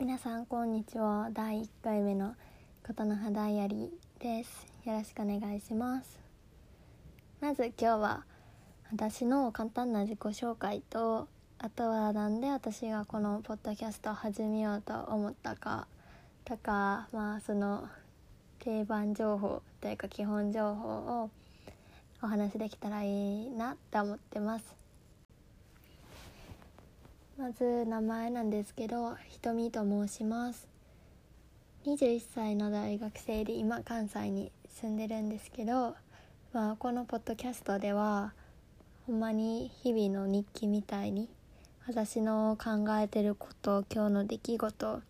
皆さんこんにちは。第1回目の琴の葉ダイアリーです。よろしくお願いします。まず今日は私の簡単な自己紹介とあとはなんで私がこのポッドキャストを始めようと思ったかとかまあその定番情報というか基本情報をお話できたらいいなって思ってます。まず名前なんですけどひとみと申します。21歳の大学生で今関西に住んでるんですけど、まあ、このポッドキャストではほんまに日々の日記みたいに私の考えてること今日の出来事あ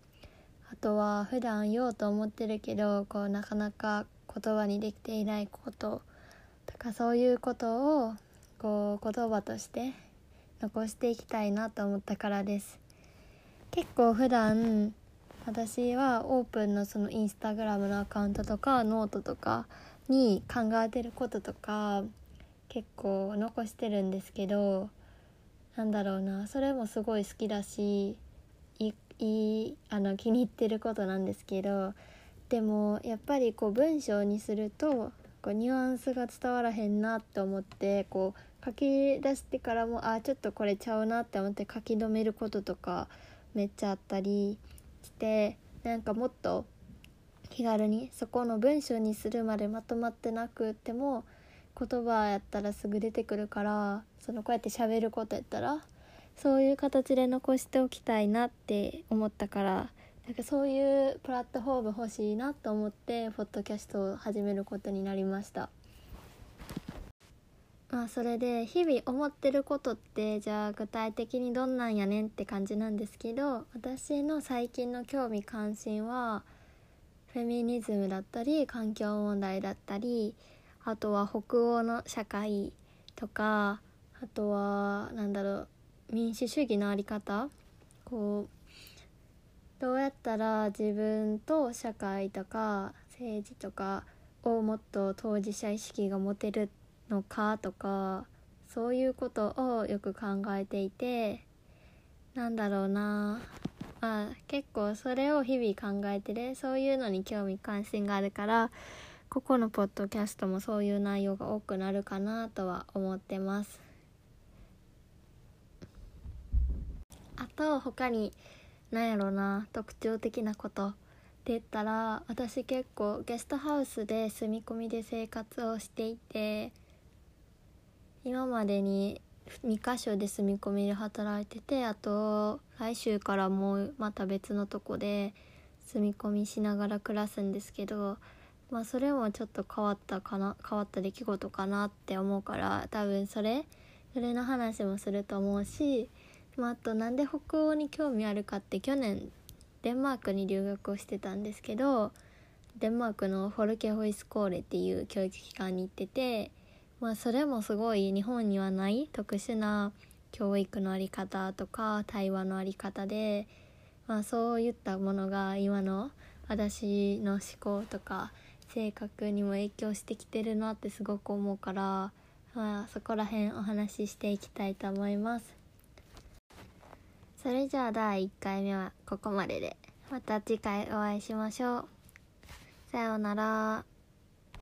とは普段言おうと思ってるけどこうなかなか言葉にできていないこととかそういうことをこう言葉として残していきたいなと思ったからです。結構普段私はオープンのそのインスタグラムのアカウントとかノートとかに考えてることとか結構残してるんですけどなんだろうなそれもすごい好きだしいいあの気に入ってることなんですけどでもやっぱりこう文章にするとこうニュアンスが伝わらへんなって思ってこう書き出してからもあちょっとこれちゃうなって思って書き留めることとかめっちゃあったりしてなんかもっと気軽にそこの文章にするまでまとまってなくても言葉やったらすぐ出てくるからそのこうやって喋ることやったらそういう形で残しておきたいなって思ったからなんかそういうプラットフォーム欲しいなと思ってポッドキャストを始めることになりました。まあそれで日々思ってることってじゃあ具体的にどんなんやねんって感じなんですけど私の最近の興味関心はフェミニズムだったり環境問題だったりあとは北欧の社会とかあとは何だろう民主主義の在り方。こうどうやったら自分と社会とか政治とかをもっと当事者意識が持てるのかとかそういうことをよく考えていてなんだろうな。まあ結構それを日々考えてる。そういうのに興味関心があるからここのポッドキャストもそういう内容が多くなるかなとは思ってます。あと他に何やろな。特徴的なことって言ったら私結構ゲストハウスで住み込みで生活をしていて今までに2か所で住み込みで働いててあと来週からもうまた別のとこで住み込みしながら暮らすんですけどまあそれもちょっと変わったかな変わった出来事かなって思うから多分それそれの話もすると思うし、まあ、あとなんで北欧に興味あるかって去年デンマークに留学をしてたんですけどデンマークのフォルケホイスコーレっていう教育機関に行っててまあそれもすごい日本にはない特殊な教育の在り方とか対話の在り方で、まあ、そういったものが今の私の思考とか性格にも影響してきてるなってすごく思うから、まあ、そこら辺お話ししていきたいと思います。それじゃあ第1回目はここまでで。また次回お会いしましょう。さようなら。